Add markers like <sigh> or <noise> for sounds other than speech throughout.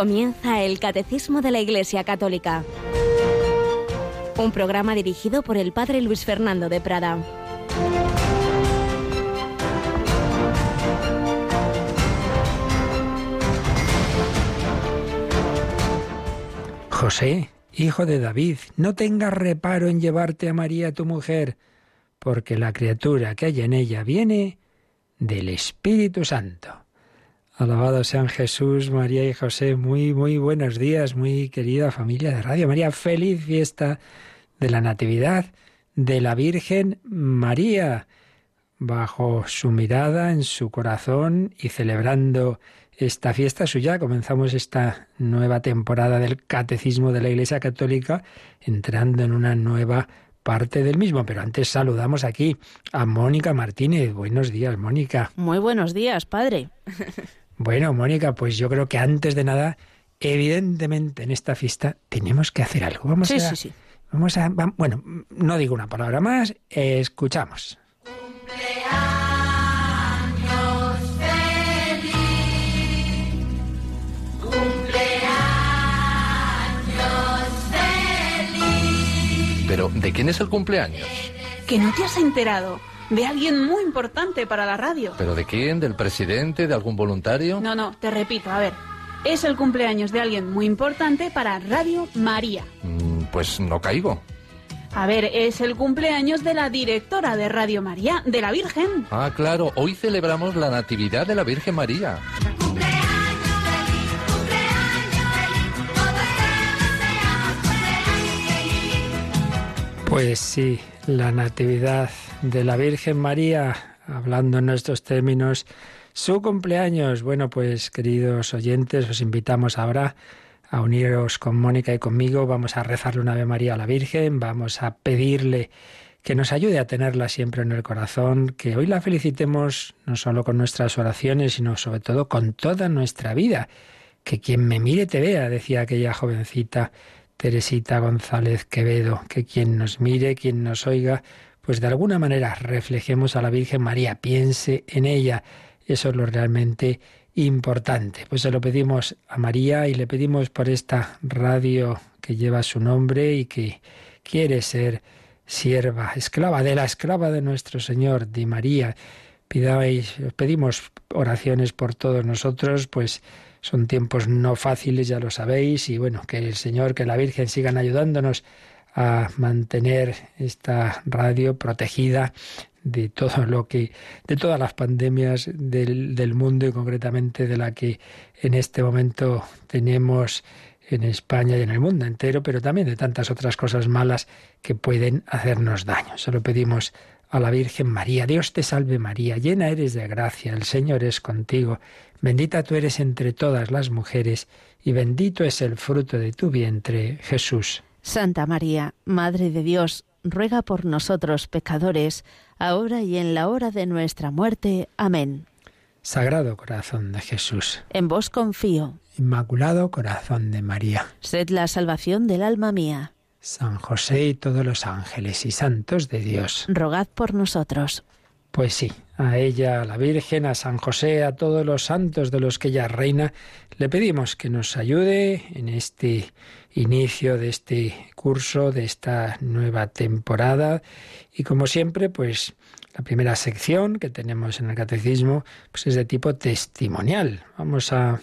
Comienza el Catecismo de la Iglesia Católica. Un programa dirigido por el Padre Luis Fernando de Prada. José, hijo de David, no tengas reparo en llevarte a María tu mujer, porque la criatura que hay en ella viene del Espíritu Santo. Alabado sean Jesús, María y José. Muy, muy buenos días, muy querida familia de Radio María. Feliz fiesta de la Natividad de la Virgen María. Bajo su mirada, en su corazón y celebrando esta fiesta suya, comenzamos esta nueva temporada del Catecismo de la Iglesia Católica, entrando en una nueva parte del mismo. Pero antes saludamos aquí a Mónica Martínez. Buenos días, Mónica. Muy buenos días, padre. <laughs> Bueno, Mónica, pues yo creo que antes de nada, evidentemente en esta fiesta tenemos que hacer algo. Vamos sí, a, sí, sí. Vamos a, bueno, no digo una palabra más, escuchamos. Pero, ¿de quién es el cumpleaños? Que no te has enterado. De alguien muy importante para la radio. ¿Pero de quién? ¿Del presidente? ¿De algún voluntario? No, no, te repito, a ver. Es el cumpleaños de alguien muy importante para Radio María. Mm, pues no caigo. A ver, es el cumpleaños de la directora de Radio María, de la Virgen. Ah, claro, hoy celebramos la Natividad de la Virgen María. Pues sí, la Natividad de la Virgen María, hablando en nuestros términos, su cumpleaños. Bueno, pues queridos oyentes, os invitamos ahora a uniros con Mónica y conmigo. Vamos a rezarle una Ave María a la Virgen, vamos a pedirle que nos ayude a tenerla siempre en el corazón, que hoy la felicitemos no solo con nuestras oraciones, sino sobre todo con toda nuestra vida. Que quien me mire te vea, decía aquella jovencita Teresita González Quevedo, que quien nos mire, quien nos oiga, pues de alguna manera reflejemos a la Virgen María, piense en ella. Eso es lo realmente importante. Pues se lo pedimos a María y le pedimos por esta radio que lleva su nombre y que quiere ser sierva, esclava de la esclava de nuestro Señor, de María. Pidáis, pedimos oraciones por todos nosotros, pues son tiempos no fáciles, ya lo sabéis, y bueno, que el Señor, que la Virgen sigan ayudándonos a mantener esta radio protegida de todo lo que, de todas las pandemias del, del mundo y concretamente de la que en este momento tenemos en España y en el mundo entero, pero también de tantas otras cosas malas que pueden hacernos daño. Se lo pedimos a la Virgen María. Dios te salve María, llena eres de gracia, el Señor es contigo, bendita tú eres entre todas las mujeres, y bendito es el fruto de tu vientre, Jesús. Santa María, Madre de Dios, ruega por nosotros pecadores, ahora y en la hora de nuestra muerte. Amén. Sagrado corazón de Jesús. En vos confío. Inmaculado corazón de María. Sed la salvación del alma mía. San José y todos los ángeles y santos de Dios. Rogad por nosotros. Pues sí, a ella, a la Virgen, a San José, a todos los santos de los que ella reina, le pedimos que nos ayude en este inicio de este curso, de esta nueva temporada. Y como siempre, pues la primera sección que tenemos en el catecismo pues es de tipo testimonial. Vamos a,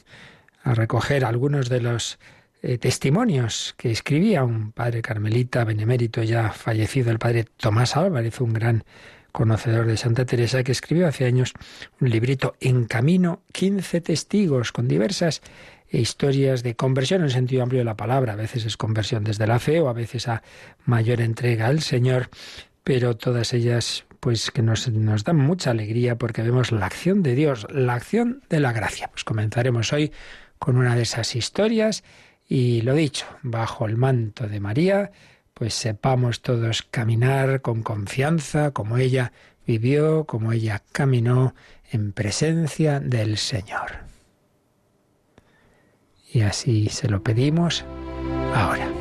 a recoger algunos de los eh, testimonios que escribía un padre carmelita benemérito ya fallecido, el padre Tomás Álvarez, un gran conocedor de Santa Teresa, que escribió hace años un librito En Camino, 15 testigos, con diversas historias de conversión en sentido amplio de la palabra. A veces es conversión desde la fe o a veces a mayor entrega al Señor, pero todas ellas pues que nos, nos dan mucha alegría porque vemos la acción de Dios, la acción de la gracia. Pues comenzaremos hoy con una de esas historias y lo dicho, bajo el manto de María, pues sepamos todos caminar con confianza como ella vivió, como ella caminó en presencia del Señor. Y así se lo pedimos ahora.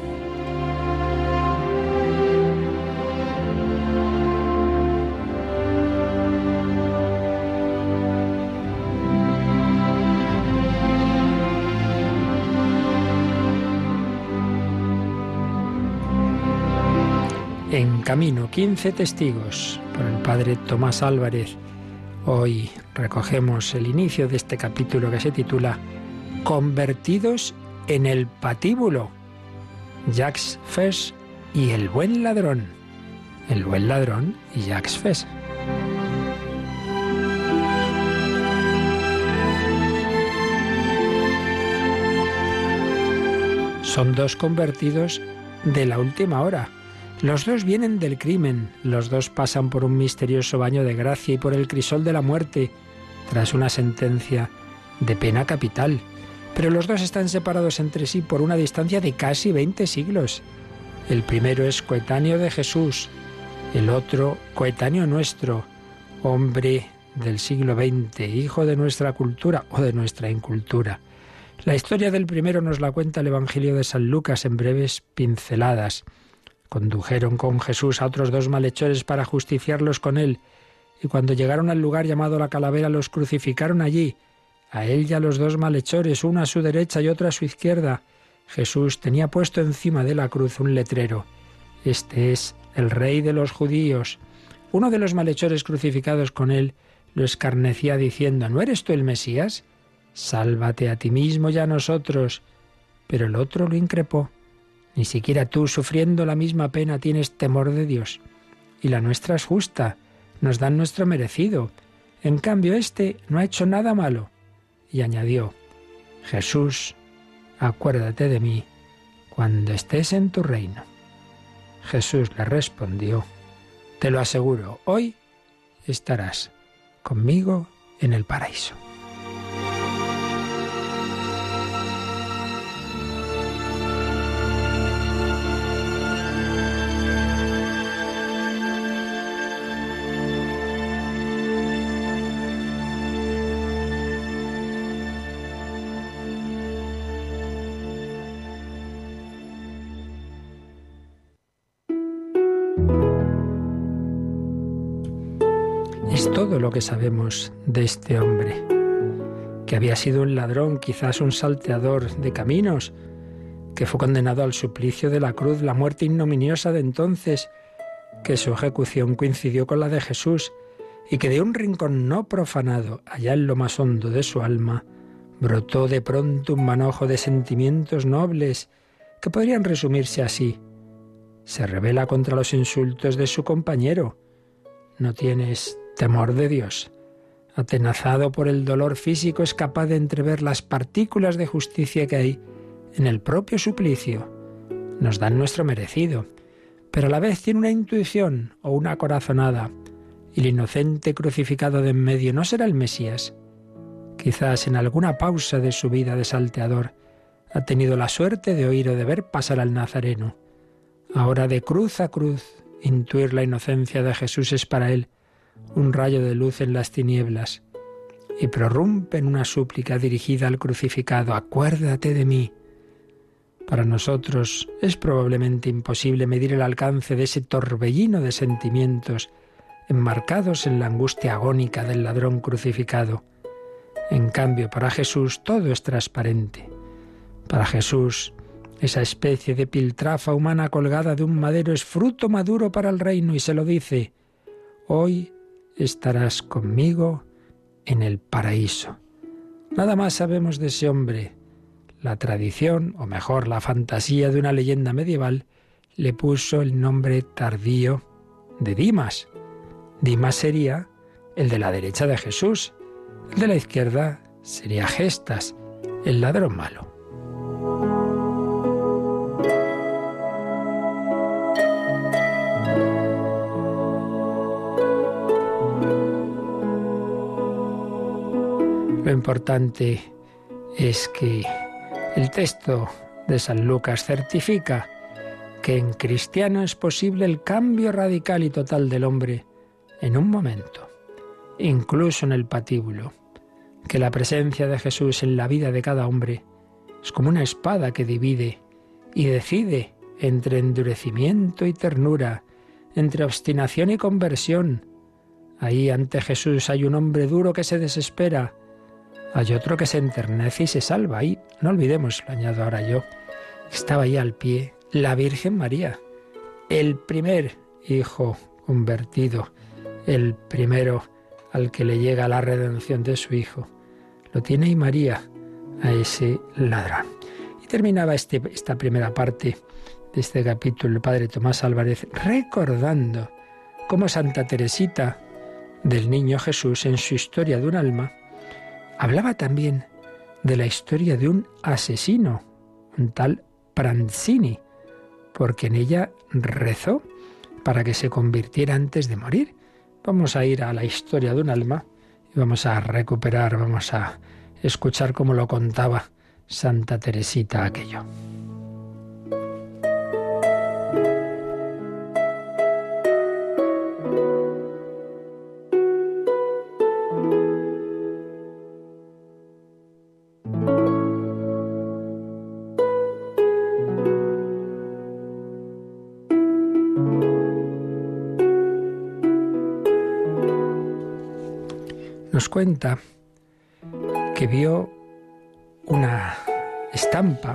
En camino, 15 testigos por el padre Tomás Álvarez. Hoy recogemos el inicio de este capítulo que se titula Convertidos en el patíbulo. Jacques Fes y el buen ladrón. El buen ladrón y Jacques Fes. Son dos convertidos de la última hora. Los dos vienen del crimen, los dos pasan por un misterioso baño de gracia y por el crisol de la muerte, tras una sentencia de pena capital. Pero los dos están separados entre sí por una distancia de casi 20 siglos. El primero es coetáneo de Jesús, el otro coetáneo nuestro, hombre del siglo XX, hijo de nuestra cultura o de nuestra incultura. La historia del primero nos la cuenta el Evangelio de San Lucas en breves pinceladas. Condujeron con Jesús a otros dos malhechores para justiciarlos con él, y cuando llegaron al lugar llamado la calavera los crucificaron allí, a él y a los dos malhechores, uno a su derecha y otro a su izquierda. Jesús tenía puesto encima de la cruz un letrero. Este es el rey de los judíos. Uno de los malhechores crucificados con él lo escarnecía diciendo, ¿no eres tú el Mesías? Sálvate a ti mismo y a nosotros. Pero el otro lo increpó. Ni siquiera tú, sufriendo la misma pena, tienes temor de Dios. Y la nuestra es justa, nos dan nuestro merecido. En cambio, éste no ha hecho nada malo. Y añadió, Jesús, acuérdate de mí cuando estés en tu reino. Jesús le respondió, Te lo aseguro, hoy estarás conmigo en el paraíso. Todo lo que sabemos de este hombre, que había sido un ladrón, quizás un salteador de caminos, que fue condenado al suplicio de la cruz, la muerte ignominiosa de entonces, que su ejecución coincidió con la de Jesús, y que de un rincón no profanado, allá en lo más hondo de su alma, brotó de pronto un manojo de sentimientos nobles, que podrían resumirse así. Se revela contra los insultos de su compañero. No tienes temor de Dios. Atenazado por el dolor físico, es capaz de entrever las partículas de justicia que hay en el propio suplicio. Nos dan nuestro merecido, pero a la vez tiene una intuición o una corazonada, el inocente crucificado de en medio no será el Mesías. Quizás en alguna pausa de su vida de salteador ha tenido la suerte de oír o de ver pasar al Nazareno. Ahora de cruz a cruz, intuir la inocencia de Jesús es para él un rayo de luz en las tinieblas y prorrumpe en una súplica dirigida al crucificado, acuérdate de mí. Para nosotros es probablemente imposible medir el alcance de ese torbellino de sentimientos enmarcados en la angustia agónica del ladrón crucificado. En cambio, para Jesús todo es transparente. Para Jesús, esa especie de piltrafa humana colgada de un madero es fruto maduro para el reino y se lo dice, hoy estarás conmigo en el paraíso. Nada más sabemos de ese hombre. La tradición, o mejor la fantasía de una leyenda medieval, le puso el nombre tardío de Dimas. Dimas sería el de la derecha de Jesús, el de la izquierda sería Gestas, el ladrón malo. Lo importante es que el texto de San Lucas certifica que en cristiano es posible el cambio radical y total del hombre en un momento, incluso en el patíbulo, que la presencia de Jesús en la vida de cada hombre es como una espada que divide y decide entre endurecimiento y ternura, entre obstinación y conversión. Ahí ante Jesús hay un hombre duro que se desespera, hay otro que se enternece y se salva. Y no olvidemos, lo añado ahora yo, estaba ahí al pie la Virgen María, el primer hijo convertido, el primero al que le llega la redención de su hijo. Lo tiene y María a ese ladrón. Y terminaba este, esta primera parte de este capítulo el padre Tomás Álvarez recordando cómo Santa Teresita del Niño Jesús en su historia de un alma hablaba también de la historia de un asesino, un tal Pranzini, porque en ella rezó para que se convirtiera antes de morir. Vamos a ir a la historia de un alma y vamos a recuperar, vamos a escuchar cómo lo contaba Santa Teresita aquello. Cuenta que vio una estampa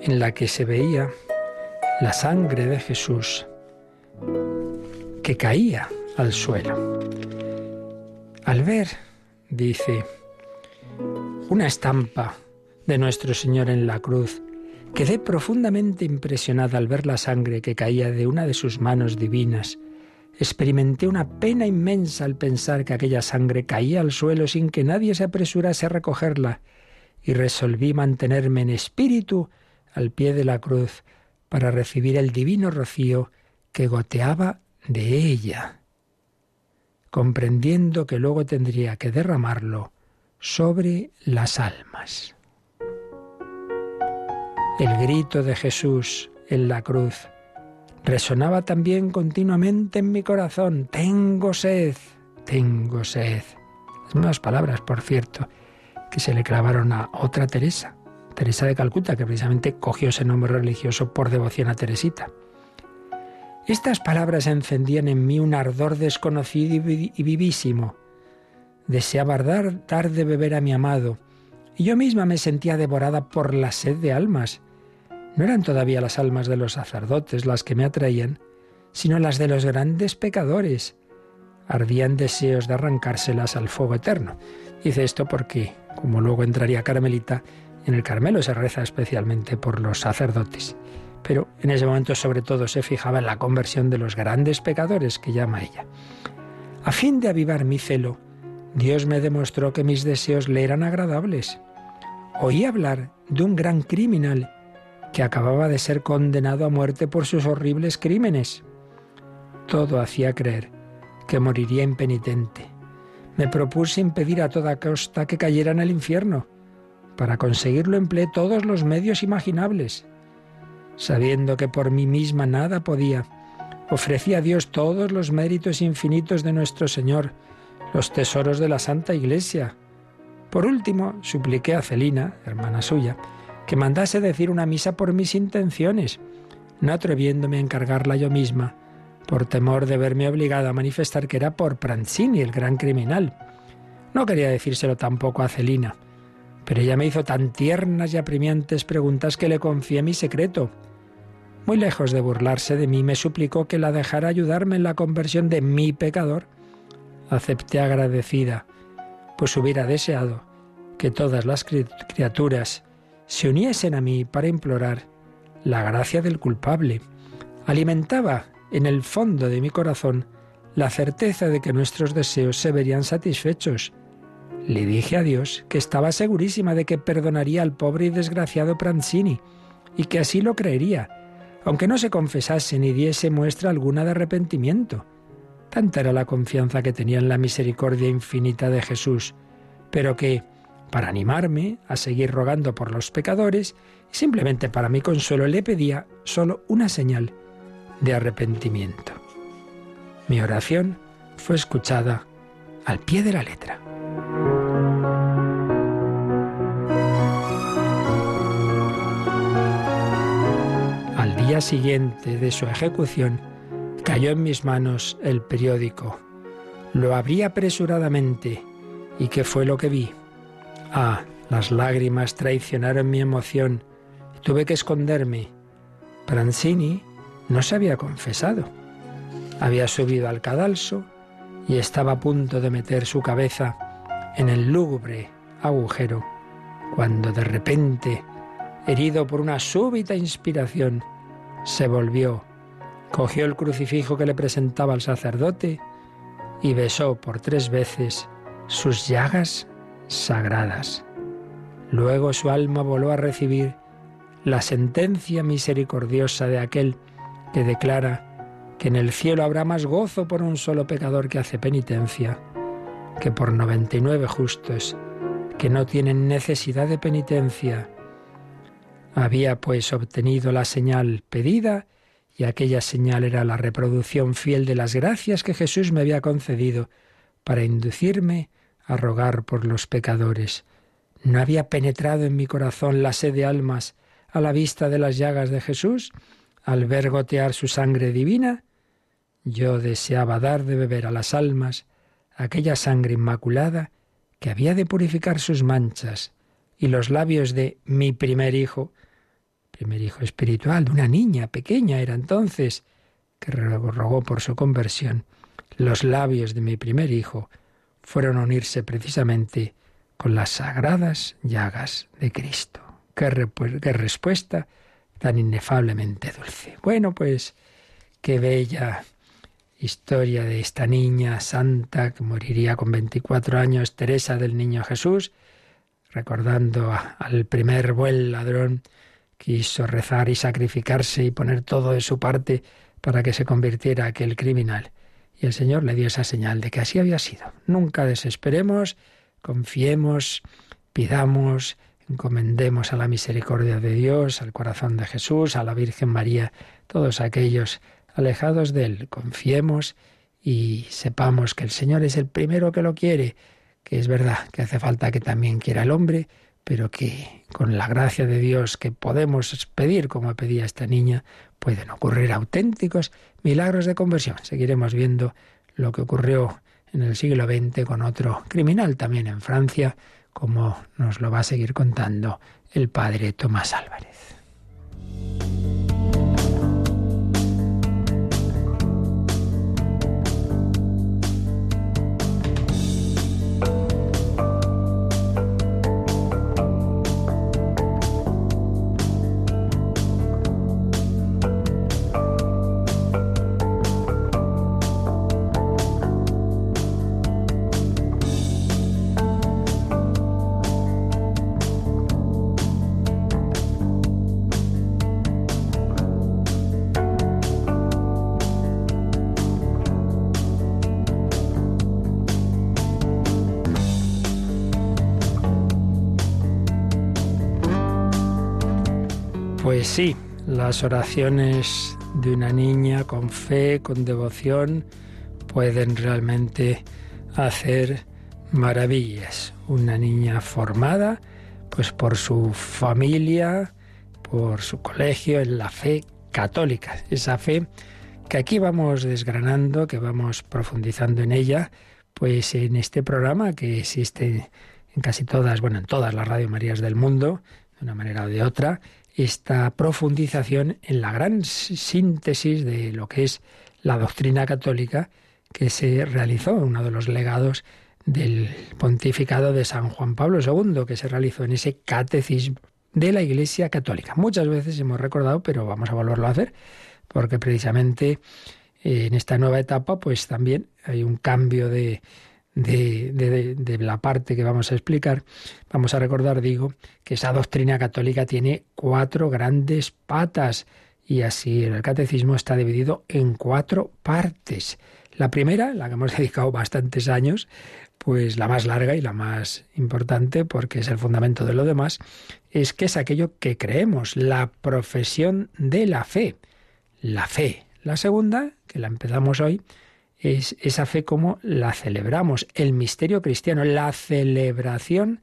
en la que se veía la sangre de Jesús que caía al suelo. Al ver, dice, una estampa de nuestro Señor en la cruz, quedé profundamente impresionada al ver la sangre que caía de una de sus manos divinas. Experimenté una pena inmensa al pensar que aquella sangre caía al suelo sin que nadie se apresurase a recogerla y resolví mantenerme en espíritu al pie de la cruz para recibir el divino rocío que goteaba de ella, comprendiendo que luego tendría que derramarlo sobre las almas. El grito de Jesús en la cruz resonaba también continuamente en mi corazón, tengo sed, tengo sed. Las mismas palabras, por cierto, que se le clavaron a otra Teresa, Teresa de Calcuta, que precisamente cogió ese nombre religioso por devoción a Teresita. Estas palabras encendían en mí un ardor desconocido y vivísimo. Deseaba dar, dar de beber a mi amado, y yo misma me sentía devorada por la sed de almas. No eran todavía las almas de los sacerdotes las que me atraían, sino las de los grandes pecadores. Ardían deseos de arrancárselas al fuego eterno. Dice esto porque como luego entraría Carmelita, en el Carmelo se reza especialmente por los sacerdotes. Pero en ese momento sobre todo se fijaba en la conversión de los grandes pecadores que llama ella. A fin de avivar mi celo, Dios me demostró que mis deseos le eran agradables. Oí hablar de un gran criminal que acababa de ser condenado a muerte por sus horribles crímenes. Todo hacía creer que moriría impenitente. Me propuse impedir a toda costa que cayera en el infierno. Para conseguirlo empleé todos los medios imaginables. Sabiendo que por mí misma nada podía, ofrecí a Dios todos los méritos infinitos de nuestro Señor, los tesoros de la Santa Iglesia. Por último, supliqué a Celina, hermana suya, que mandase decir una misa por mis intenciones, no atreviéndome a encargarla yo misma, por temor de verme obligada a manifestar que era por Pranzini, el gran criminal. No quería decírselo tampoco a Celina, pero ella me hizo tan tiernas y apremiantes preguntas que le confié mi secreto. Muy lejos de burlarse de mí, me suplicó que la dejara ayudarme en la conversión de mi pecador. Acepté agradecida, pues hubiera deseado que todas las criaturas se uniesen a mí para implorar la gracia del culpable. Alimentaba en el fondo de mi corazón la certeza de que nuestros deseos se verían satisfechos. Le dije a Dios que estaba segurísima de que perdonaría al pobre y desgraciado Pranzini y que así lo creería, aunque no se confesase ni diese muestra alguna de arrepentimiento. Tanta era la confianza que tenía en la misericordia infinita de Jesús, pero que, para animarme a seguir rogando por los pecadores, y simplemente para mi consuelo le pedía solo una señal, de arrepentimiento. Mi oración fue escuchada al pie de la letra. Al día siguiente de su ejecución, cayó en mis manos el periódico. Lo abrí apresuradamente. ¿Y qué fue lo que vi? Ah, las lágrimas traicionaron mi emoción. Tuve que esconderme. Pranzini no se había confesado. Había subido al cadalso y estaba a punto de meter su cabeza en el lúgubre agujero, cuando de repente, herido por una súbita inspiración, se volvió, cogió el crucifijo que le presentaba el sacerdote y besó por tres veces sus llagas sagradas. Luego su alma voló a recibir la sentencia misericordiosa de aquel que declara que en el cielo habrá más gozo por un solo pecador que hace penitencia que por 99 justos que no tienen necesidad de penitencia. Había pues obtenido la señal pedida y aquella señal era la reproducción fiel de las gracias que Jesús me había concedido para inducirme a rogar por los pecadores. ¿No había penetrado en mi corazón la sed de almas a la vista de las llagas de Jesús, al ver gotear su sangre divina? Yo deseaba dar de beber a las almas aquella sangre inmaculada que había de purificar sus manchas, y los labios de mi primer hijo, primer hijo espiritual, de una niña pequeña era entonces, que rogó por su conversión, los labios de mi primer hijo fueron a unirse precisamente con las sagradas llagas de Cristo. Qué, qué respuesta tan inefablemente dulce. Bueno, pues qué bella historia de esta niña santa que moriría con 24 años, Teresa del Niño Jesús, recordando al primer buen ladrón quiso rezar y sacrificarse y poner todo de su parte para que se convirtiera aquel criminal. Y el Señor le dio esa señal de que así había sido. Nunca desesperemos, confiemos, pidamos, encomendemos a la misericordia de Dios, al corazón de Jesús, a la Virgen María, todos aquellos alejados de Él. Confiemos y sepamos que el Señor es el primero que lo quiere, que es verdad que hace falta que también quiera el hombre, pero que con la gracia de Dios que podemos pedir, como pedía esta niña, pueden ocurrir auténticos milagros de conversión. Seguiremos viendo lo que ocurrió en el siglo XX con otro criminal también en Francia, como nos lo va a seguir contando el padre Tomás Álvarez. Sí, las oraciones de una niña con fe, con devoción, pueden realmente hacer maravillas. Una niña formada, pues por su familia, por su colegio, en la fe católica. Esa fe que aquí vamos desgranando, que vamos profundizando en ella, pues en este programa que existe en casi todas, bueno, en todas las Radio Marías del mundo, de una manera o de otra, esta profundización en la gran síntesis de lo que es la doctrina católica que se realizó, uno de los legados del pontificado de San Juan Pablo II, que se realizó en ese catecismo de la Iglesia Católica. Muchas veces hemos recordado, pero vamos a volverlo a hacer, porque precisamente eh, en esta nueva etapa, pues también hay un cambio de, de, la parte que vamos a explicar, vamos a recordar, digo, que esa doctrina católica tiene cuatro grandes patas y así el catecismo está dividido en cuatro partes. La primera, la que hemos <laughs> dedicado bastantes años, pues la más larga y la más importante, porque es el fundamento de lo demás, es que es aquello que creemos, la profesión de la fe. La fe. La segunda, que la empezamos hoy, es esa fe como la celebramos, el misterio cristiano, la celebración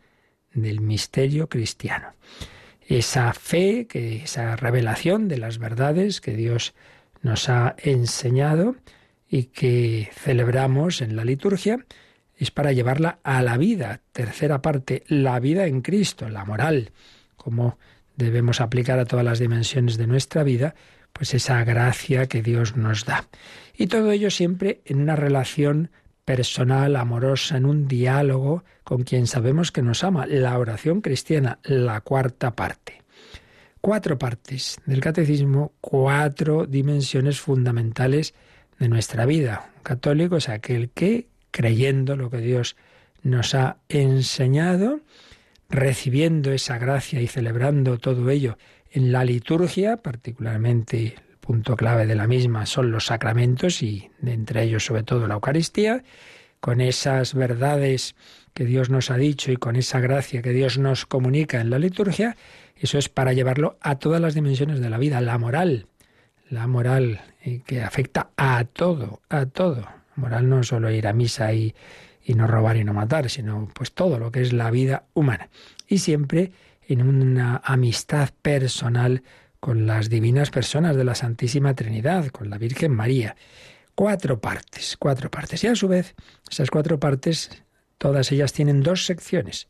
del misterio cristiano. Esa fe, que esa revelación de las verdades que Dios nos ha enseñado y que celebramos en la liturgia, es para llevarla a la vida. Tercera parte, la vida en Cristo, la moral, cómo debemos aplicar a todas las dimensiones de nuestra vida, pues esa gracia que Dios nos da. Y todo ello siempre en una relación personal, amorosa, en un diálogo con quien sabemos que nos ama. La oración cristiana, la cuarta parte. Cuatro partes del catecismo, cuatro dimensiones fundamentales de nuestra vida. Un católico es aquel que, creyendo lo que Dios nos ha enseñado, recibiendo esa gracia y celebrando todo ello en la liturgia, particularmente el punto clave de la misma son los sacramentos y entre ellos sobre todo la Eucaristía, con esas verdades que Dios nos ha dicho y con esa gracia que Dios nos comunica en la liturgia, eso es para llevarlo a todas las dimensiones de la vida, la moral, la moral eh, que afecta a todo, a todo. moral no solo ir a misa y, y no robar y no matar, sino pues todo lo que es la vida humana. Y siempre en una amistad personal con las divinas personas de la Santísima Trinidad, con la Virgen María. Cuatro partes, cuatro partes. Y a su vez, esas cuatro partes, todas ellas tienen dos secciones.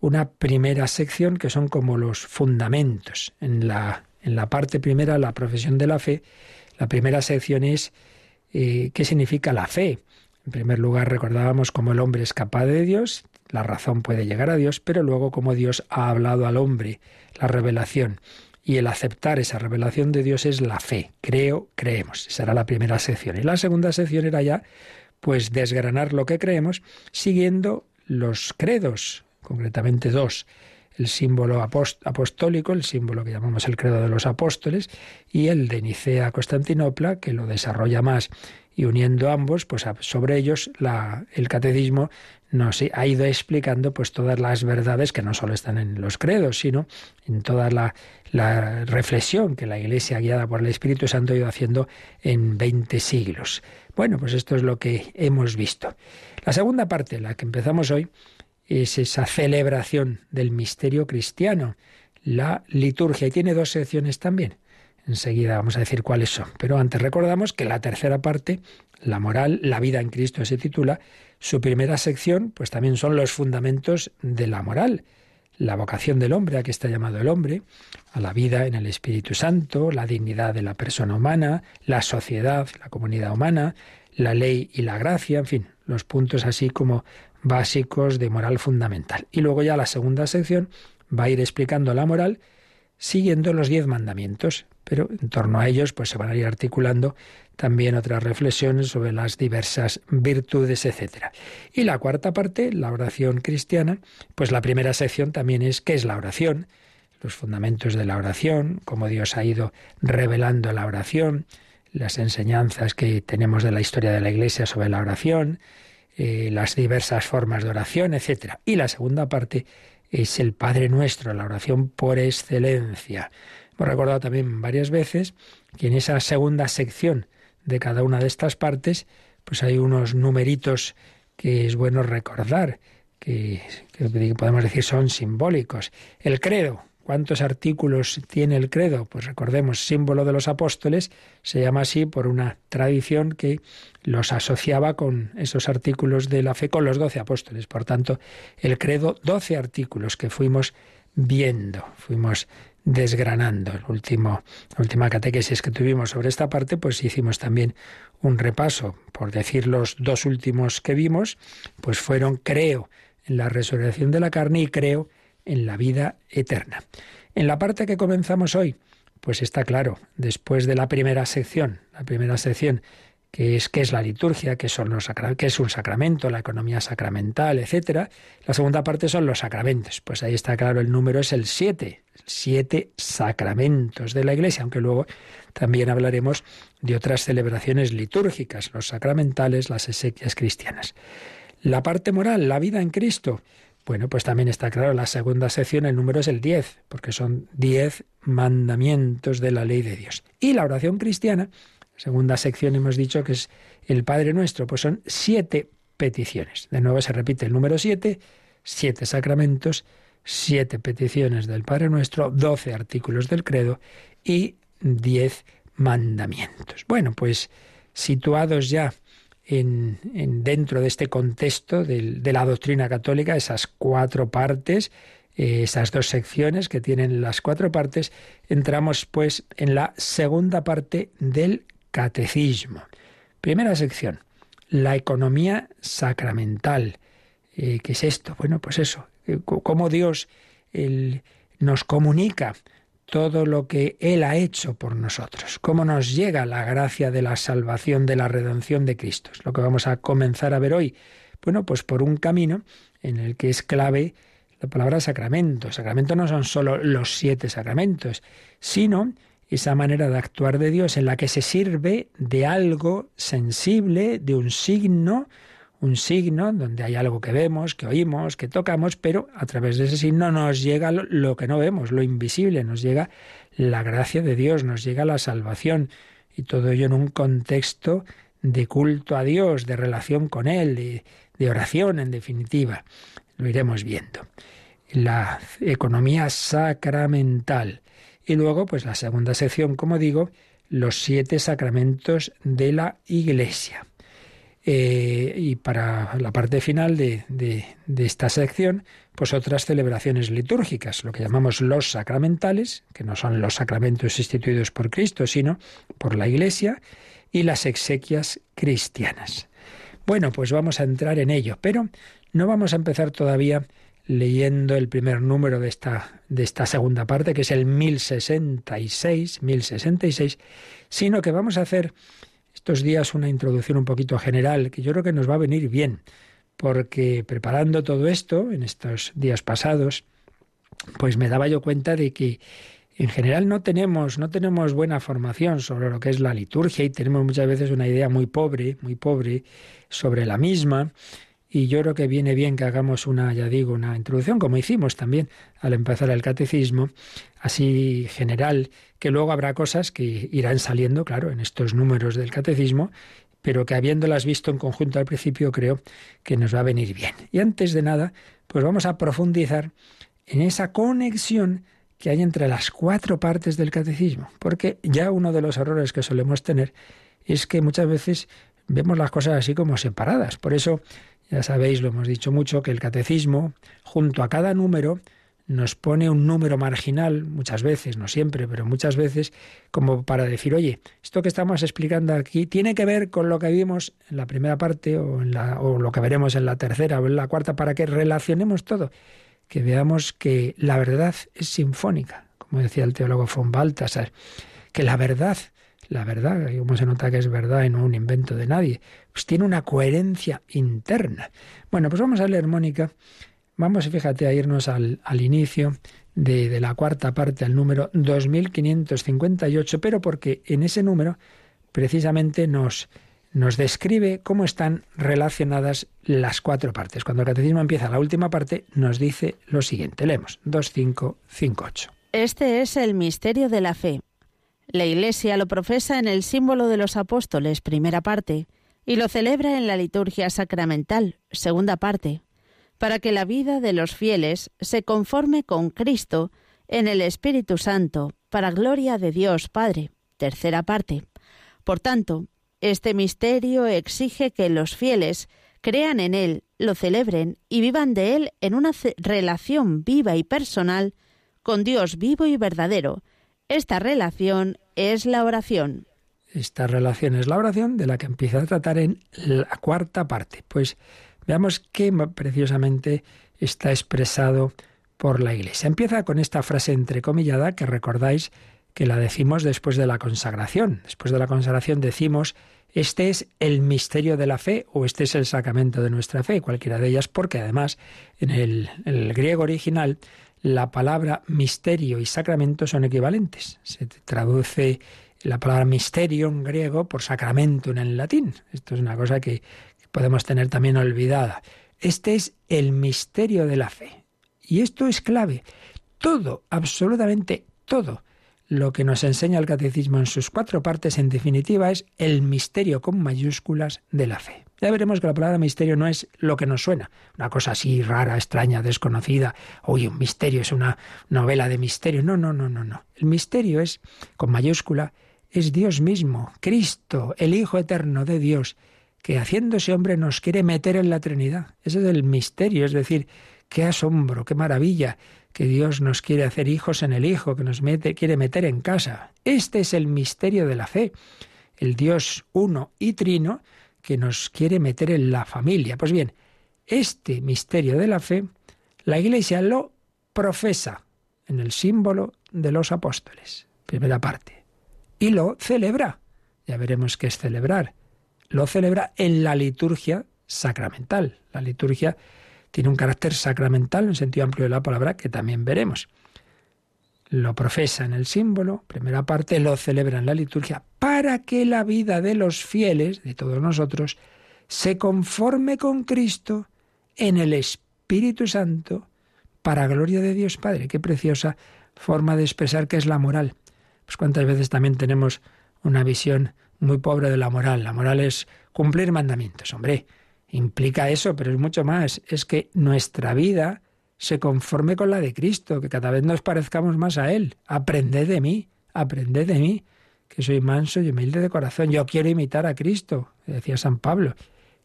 Una primera sección que son como los fundamentos. En la, en la parte primera, la profesión de la fe, la primera sección es eh, qué significa la fe. En primer lugar, recordábamos cómo el hombre es capaz de Dios, la razón puede llegar a Dios, pero luego como Dios ha hablado al hombre, la revelación. Y el aceptar esa revelación de Dios es la fe. Creo, creemos. Esa era la primera sección. Y la segunda sección era ya, pues, desgranar lo que creemos siguiendo los credos, concretamente dos. El símbolo apostólico, el símbolo que llamamos el credo de los apóstoles, y el de Nicea Constantinopla, que lo desarrolla más y uniendo ambos, pues sobre ellos el catecismo nos ha ido explicando pues todas las verdades que no solo están en los credos, sino en toda la, la reflexión que la Iglesia guiada por el Espíritu Santo ha ido haciendo en 20 siglos. Bueno, pues esto es lo que hemos visto. La segunda parte, la que empezamos hoy, es esa celebración del misterio cristiano, la liturgia, y tiene dos secciones también. Enseguida vamos a decir cuáles son. Pero antes recordamos que la tercera parte, la moral, la vida en Cristo se titula, su primera sección, pues también son los fundamentos de la moral. La vocación del hombre, a que está llamado el hombre, a la vida en el Espíritu Santo, la dignidad de la persona humana, la sociedad, la comunidad humana, la ley y la gracia, en fin, los puntos así como básicos de moral fundamental. Y luego ya la segunda sección va a ir explicando la moral siguiendo los diez mandamientos, pero en torno a ellos pues se van a ir articulando también otras reflexiones sobre las diversas virtudes, etc. Y la cuarta parte, la oración cristiana, pues la primera sección también es qué es la oración, los fundamentos de la oración, cómo Dios ha ido revelando la oración, las enseñanzas que tenemos de la historia de la Iglesia sobre la oración, eh, las diversas formas de oración, etc. Y la segunda parte es el Padre Nuestro, la oración por excelencia. Hemos recordado también varias veces que en esa segunda sección de cada una de estas partes, pues hay unos numeritos que es bueno recordar, que, que podemos decir son simbólicos. El credo, ¿Cuántos artículos tiene el credo? Pues recordemos, símbolo de los apóstoles, se llama así por una tradición que los asociaba con esos artículos de la fe con los doce apóstoles. Por tanto, el credo, doce artículos que fuimos viendo, fuimos desgranando. El último, la última catequesis que tuvimos sobre esta parte, pues hicimos también un repaso. Por decir los dos últimos que vimos, pues fueron creo en la resurrección de la carne y creo en la vida eterna. En la parte que comenzamos hoy, pues está claro, después de la primera sección, la primera sección que es qué es la liturgia, qué son los qué es un sacramento, la economía sacramental, etcétera. La segunda parte son los sacramentos. Pues ahí está claro, el número es el siete, siete sacramentos de la Iglesia, aunque luego también hablaremos de otras celebraciones litúrgicas, los sacramentales, las exequias cristianas. La parte moral, la vida en Cristo, bueno, pues también está claro, la segunda sección, el número es el 10, porque son 10 mandamientos de la ley de Dios. Y la oración cristiana, segunda sección hemos dicho que es el Padre Nuestro, pues son siete peticiones. De nuevo se repite el número 7, siete sacramentos, siete peticiones del Padre Nuestro, 12 artículos del credo y 10 mandamientos. Bueno, pues situados ya en, dentro de este contexto de, la doctrina católica, esas cuatro partes, eh, esas dos secciones que tienen las cuatro partes, entramos pues en la segunda parte del catecismo. Primera sección, la economía sacramental. Eh, ¿Qué es esto? Bueno, pues eso, eh, cómo Dios nos comunica todo lo que Él ha hecho por nosotros, cómo nos llega la gracia de la salvación, de la redención de Cristo. Es lo que vamos a comenzar a ver hoy. Bueno, pues por un camino en el que es clave la palabra sacramento. Sacramento no son solo los siete sacramentos, sino esa manera de actuar de Dios en la que se sirve de algo sensible, de un signo, un signo donde hay algo que vemos, que oímos, que tocamos, pero a través de ese signo nos llega lo que no vemos, lo invisible, nos llega la gracia de Dios, nos llega la salvación y todo ello en un contexto de culto a Dios, de relación con Él, de, de oración en definitiva. Lo iremos viendo. La economía sacramental. Y luego, pues la segunda sección, como digo, los siete sacramentos de la Iglesia. Eh, y para la parte final de, de, esta sección, pues otras celebraciones litúrgicas, lo que llamamos los sacramentales, que no son los sacramentos instituidos por Cristo, sino por la Iglesia, y las exequias cristianas. Bueno, pues vamos a entrar en ello, pero no vamos a empezar todavía leyendo el primer número de esta, de esta segunda parte, que es el 1066, 1066, sino que vamos a hacer estos días una introducción un poquito general, que yo creo que nos va a venir bien, porque preparando todo esto en estos días pasados, pues me daba yo cuenta de que en general no tenemos, no tenemos buena formación sobre lo que es la liturgia y tenemos muchas veces una idea muy pobre, muy pobre sobre la misma. Y yo creo que viene bien que hagamos una, ya digo, una introducción, como hicimos también al empezar el catecismo, así general, que luego habrá cosas que irán saliendo, claro, en estos números del catecismo, pero que habiéndolas visto en conjunto al principio creo que nos va a venir bien. Y antes de nada, pues vamos a profundizar en esa conexión que hay entre las cuatro partes del catecismo, porque ya uno de los errores que solemos tener es que muchas veces vemos las cosas así como separadas. Por eso ya sabéis, lo hemos dicho mucho, que el catecismo, junto a cada número, nos pone un número marginal, muchas veces, no siempre, pero muchas veces, como para decir, oye, esto que estamos explicando aquí tiene que ver con lo que vimos en la primera parte o, lo que veremos en la tercera o en la cuarta, para que relacionemos todo, que veamos que la verdad es sinfónica, como decía el teólogo von Balthasar, que la verdad la verdad, como se nota que es verdad y no un invento de nadie, pues tiene una coherencia interna. Bueno, pues vamos a leer, Mónica, vamos, fíjate, a irnos al, al inicio de, de, la cuarta parte, al número 2558, pero porque en ese número precisamente nos, nos describe cómo están relacionadas las cuatro partes. Cuando el catecismo empieza la última parte, nos dice lo siguiente. Leemos 2558. Este es el misterio de la fe. La Iglesia lo profesa en el símbolo de los apóstoles, primera parte, y lo celebra en la liturgia sacramental, segunda parte, para que la vida de los fieles se conforme con Cristo en el Espíritu Santo, para gloria de Dios Padre, tercera parte. Por tanto, este misterio exige que los fieles crean en Él, lo celebren y vivan de Él en una relación viva y personal con Dios vivo y verdadero, esta relación es la oración. Esta relación es la oración de la que empieza a tratar en la cuarta parte. Pues veamos qué preciosamente está expresado por la Iglesia. Empieza con esta frase entrecomillada que recordáis que la decimos después de la consagración. Después de la consagración decimos, este es el misterio de la fe o este es el sacramento de nuestra fe, cualquiera de ellas, porque además en el, el griego original la palabra misterio y sacramento son equivalentes. Se traduce la palabra misterio en griego por sacramento en latín. Esto es una cosa que podemos tener también olvidada. Este es el misterio de la fe. Y esto es clave. Todo, absolutamente todo, lo que nos enseña el catecismo en sus cuatro partes, en definitiva, es el misterio con mayúsculas de la fe. Ya veremos que la palabra misterio no es lo que nos suena, una cosa así rara, extraña, desconocida. Oye, un misterio es una novela de misterio. No, no, no, no, no. El misterio es, con mayúscula, es Dios mismo, Cristo, el Hijo eterno de Dios, que haciéndose hombre nos quiere meter en la Trinidad. Ese es el misterio, es decir, qué asombro, qué maravilla, que Dios nos quiere hacer hijos en el Hijo, que nos mete, quiere meter en casa. Este es el misterio de la fe. El Dios uno y trino que nos quiere meter en la familia. Pues bien, este misterio de la fe, la Iglesia lo profesa en el símbolo de los apóstoles, primera parte, y lo celebra. Ya veremos qué es celebrar. Lo celebra en la liturgia sacramental. La liturgia tiene un carácter sacramental en sentido amplio de la palabra que también veremos. Lo profesa en el símbolo, primera parte, lo celebra en la liturgia, para que la vida de los fieles, de todos nosotros, se conforme con Cristo en el Espíritu Santo, para gloria de Dios Padre. Qué preciosa forma de expresar qué es la moral. Pues cuántas veces también tenemos una visión muy pobre de la moral. La moral es cumplir mandamientos, hombre implica eso, pero es mucho más. Es que nuestra vida se conforme con la de Cristo, que cada vez nos parezcamos más a Él. Aprended de mí, aprended de mí, que soy manso y humilde de corazón. Yo quiero imitar a Cristo, decía San Pablo.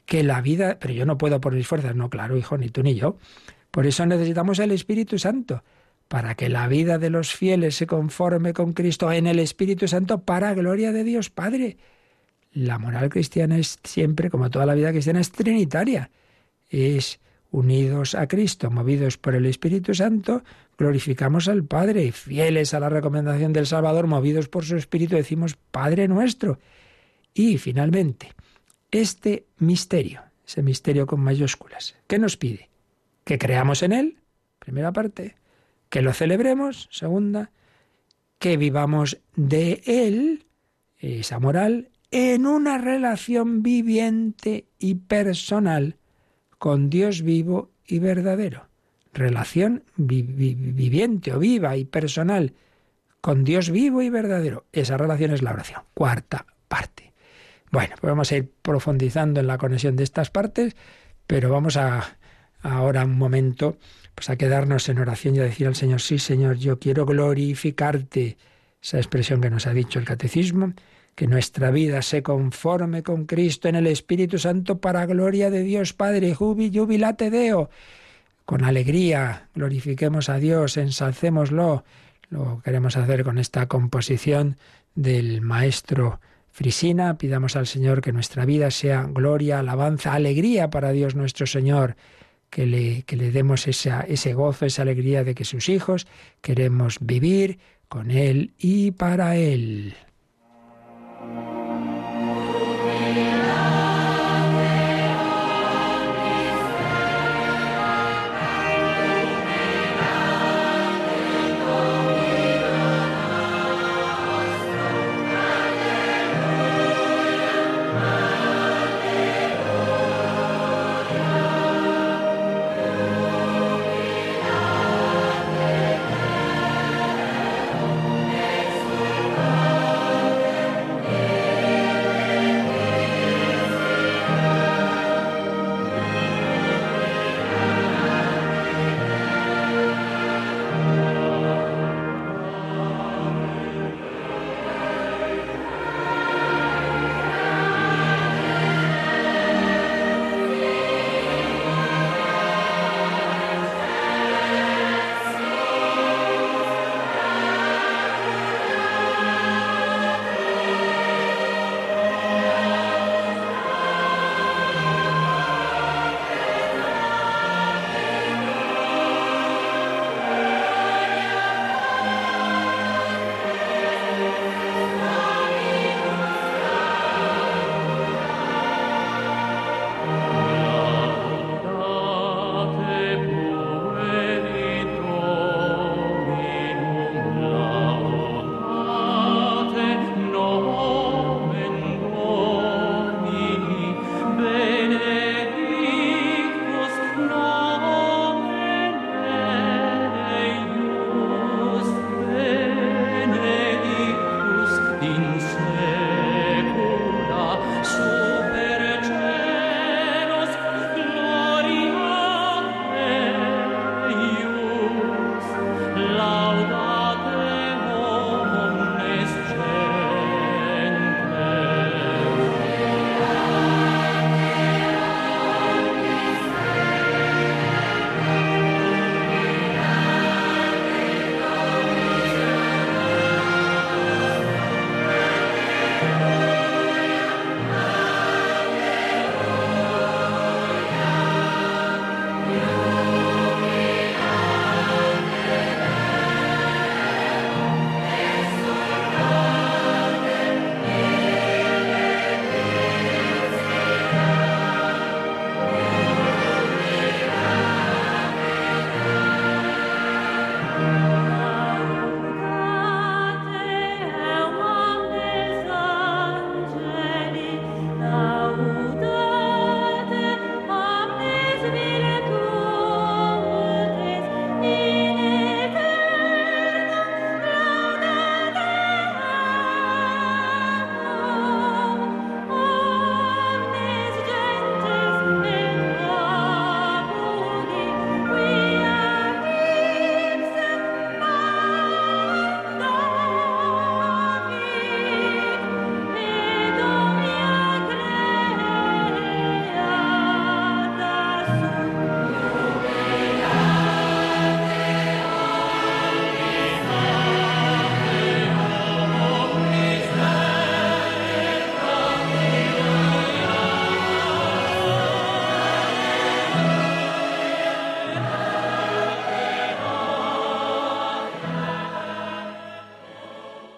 Que la vida, pero yo no puedo por mis fuerzas, no, claro, hijo, ni tú ni yo. Por eso necesitamos el Espíritu Santo, para que la vida de los fieles se conforme con Cristo en el Espíritu Santo para gloria de Dios Padre. La moral cristiana es siempre, como toda la vida cristiana, es trinitaria. Es unidos a Cristo, movidos por el Espíritu Santo, glorificamos al Padre, fieles a la recomendación del Salvador, movidos por su Espíritu, decimos Padre nuestro. Y finalmente, este misterio, ese misterio con mayúsculas, ¿qué nos pide? Que creamos en Él, primera parte, que lo celebremos, segunda, que vivamos de Él, esa moral, en una relación viviente y personal con Dios vivo y verdadero. Relación viviente o viva y personal con Dios vivo y verdadero. Esa relación es la oración. Cuarta parte. Bueno, pues vamos a ir profundizando en la conexión de estas partes, pero vamos a ahora un momento pues a quedarnos en oración y a decir al Señor, sí Señor, yo quiero glorificarte. Esa expresión que nos ha dicho el catecismo, que nuestra vida se conforme con Cristo en el Espíritu Santo para gloria de Dios Padre, jubi jubilate deo. Con alegría glorifiquemos a Dios, ensalcémoslo. Lo queremos hacer con esta composición del maestro Frisina. Pidamos al Señor que nuestra vida sea gloria, alabanza, alegría para Dios nuestro Señor. Que le, que le demos ese gozo, esa alegría de que sus hijos queremos vivir con Él y para Él.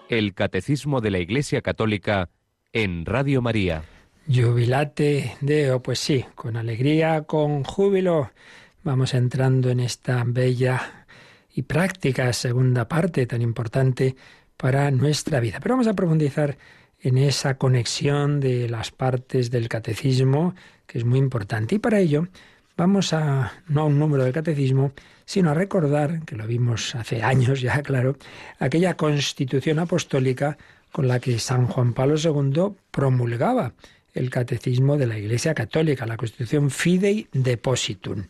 El Catecismo de la Iglesia Católica en Radio María. Jubilate Deo, pues sí, con alegría, con júbilo, vamos entrando en esta bella y práctica segunda parte tan importante para nuestra vida. Pero vamos a profundizar en esa conexión de las partes del catecismo, que es muy importante. Y para ello vamos a, no a un número del catecismo, sino a recordar, que lo vimos hace años ya, <laughs> claro, aquella constitución apostólica con la que San Juan Pablo II promulgaba el catecismo de la Iglesia Católica, la constitución Fidei Depositum.